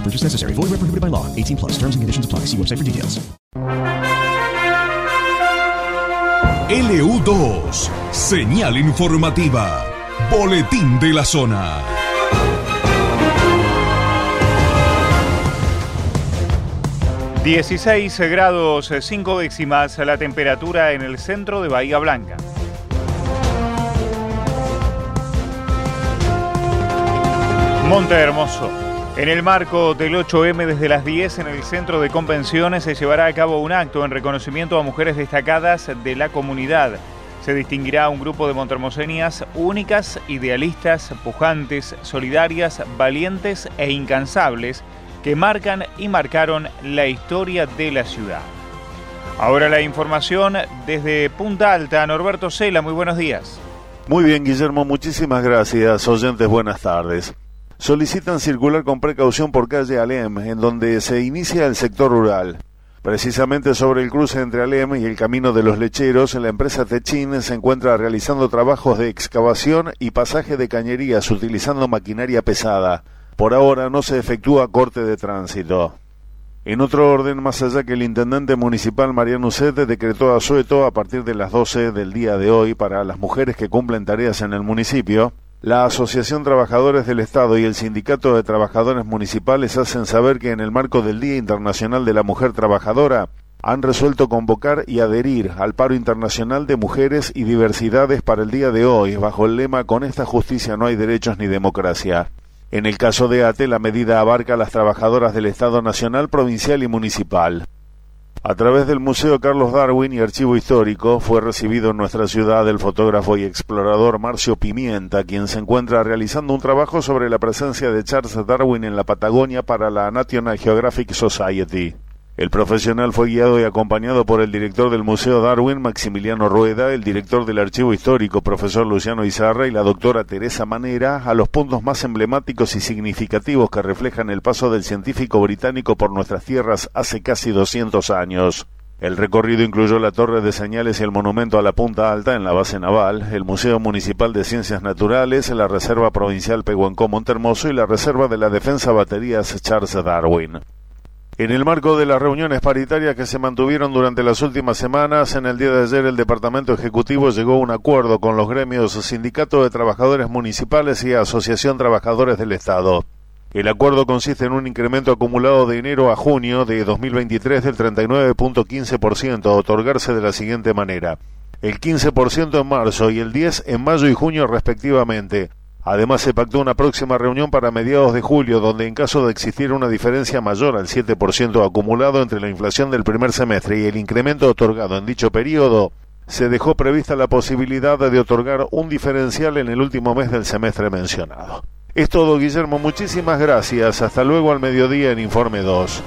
No purchase necessary. Void where prohibited by law. 18 plus. Terms and conditions apply. See website for details. LU2, señal informativa, boletín de la zona. ...16 grados 5 décimas la temperatura en el centro de Bahía Blanca. Monte Hermoso. En el marco del 8M desde las 10 en el centro de convenciones se llevará a cabo un acto en reconocimiento a mujeres destacadas de la comunidad. Se distinguirá un grupo de montermosenias únicas, idealistas, pujantes, solidarias, valientes e incansables que marcan y marcaron la historia de la ciudad. Ahora la información desde Punta Alta. Norberto Cela, muy buenos días. Muy bien, Guillermo, muchísimas gracias. Oyentes, buenas tardes solicitan circular con precaución por calle Alem, en donde se inicia el sector rural. Precisamente sobre el cruce entre Alem y el Camino de los Lecheros, la empresa Techin se encuentra realizando trabajos de excavación y pasaje de cañerías utilizando maquinaria pesada. Por ahora no se efectúa corte de tránsito. En otro orden, más allá que el intendente municipal Mariano Ucete decretó asueto a partir de las 12 del día de hoy para las mujeres que cumplen tareas en el municipio, la Asociación Trabajadores del Estado y el Sindicato de Trabajadores Municipales hacen saber que en el marco del Día Internacional de la Mujer Trabajadora han resuelto convocar y adherir al paro internacional de mujeres y diversidades para el día de hoy, bajo el lema Con esta justicia no hay derechos ni democracia. En el caso de ATE, la medida abarca a las trabajadoras del Estado Nacional, Provincial y Municipal. A través del Museo Carlos Darwin y Archivo Histórico fue recibido en nuestra ciudad el fotógrafo y explorador Marcio Pimienta, quien se encuentra realizando un trabajo sobre la presencia de Charles Darwin en la Patagonia para la National Geographic Society. El profesional fue guiado y acompañado por el director del Museo Darwin, Maximiliano Rueda, el director del Archivo Histórico, profesor Luciano Izarra, y la doctora Teresa Manera, a los puntos más emblemáticos y significativos que reflejan el paso del científico británico por nuestras tierras hace casi 200 años. El recorrido incluyó la torre de señales y el monumento a la Punta Alta en la base naval, el Museo Municipal de Ciencias Naturales, la Reserva Provincial Pehuenco Montermoso y la Reserva de la Defensa Baterías Charles Darwin. En el marco de las reuniones paritarias que se mantuvieron durante las últimas semanas, en el día de ayer el Departamento Ejecutivo llegó a un acuerdo con los gremios Sindicato de Trabajadores Municipales y Asociación Trabajadores del Estado. El acuerdo consiste en un incremento acumulado de enero a junio de 2023 del 39.15% a otorgarse de la siguiente manera. El 15% en marzo y el 10% en mayo y junio respectivamente, Además, se pactó una próxima reunión para mediados de julio, donde en caso de existir una diferencia mayor al 7% acumulado entre la inflación del primer semestre y el incremento otorgado en dicho periodo, se dejó prevista la posibilidad de otorgar un diferencial en el último mes del semestre mencionado. Es todo, Guillermo. Muchísimas gracias. Hasta luego al mediodía en Informe 2.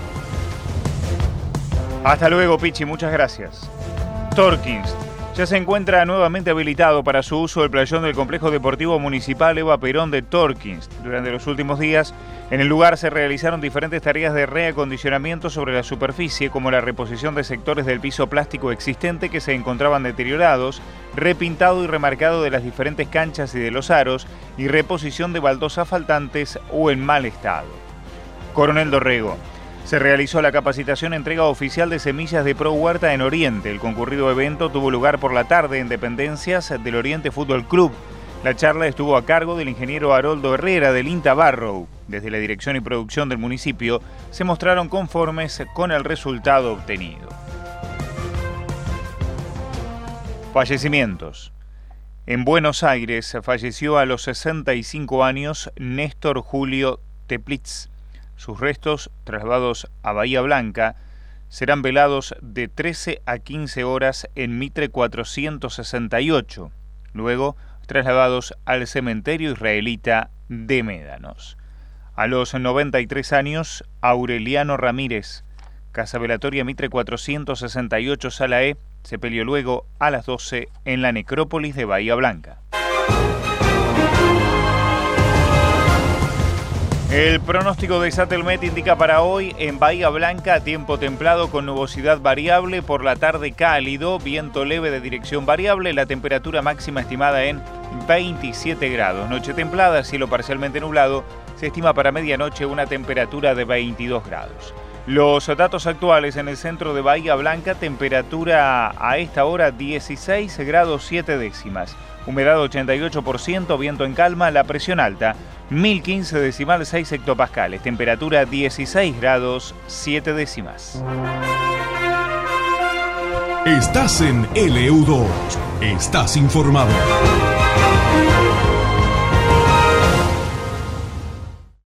Hasta luego, Pichi. Muchas gracias. Torkins ya se encuentra nuevamente habilitado para su uso el playón del Complejo Deportivo Municipal Eva Perón de Torkins. Durante los últimos días, en el lugar se realizaron diferentes tareas de reacondicionamiento sobre la superficie, como la reposición de sectores del piso plástico existente que se encontraban deteriorados, repintado y remarcado de las diferentes canchas y de los aros, y reposición de baldosas faltantes o en mal estado. Coronel Dorrego. Se realizó la capacitación entrega oficial de semillas de Pro Huerta en Oriente. El concurrido evento tuvo lugar por la tarde en dependencias del Oriente Fútbol Club. La charla estuvo a cargo del ingeniero Haroldo Herrera del INTA Barrow. Desde la dirección y producción del municipio se mostraron conformes con el resultado obtenido. Fallecimientos. En Buenos Aires falleció a los 65 años Néstor Julio Teplitz. Sus restos, trasladados a Bahía Blanca, serán velados de 13 a 15 horas en Mitre 468. Luego, trasladados al cementerio israelita de Médanos. A los 93 años, Aureliano Ramírez, Casa Velatoria Mitre 468 Sala E, se peleó luego a las 12 en la necrópolis de Bahía Blanca. El pronóstico de Satelmet indica para hoy en Bahía Blanca tiempo templado con nubosidad variable, por la tarde cálido, viento leve de dirección variable, la temperatura máxima estimada en 27 grados. Noche templada, cielo parcialmente nublado, se estima para medianoche una temperatura de 22 grados. Los datos actuales en el centro de Bahía Blanca, temperatura a esta hora 16 grados 7 décimas, humedad 88%, viento en calma, la presión alta 1015 decimal 6 hectopascales, temperatura 16 grados 7 décimas. Estás en LU2, estás informado.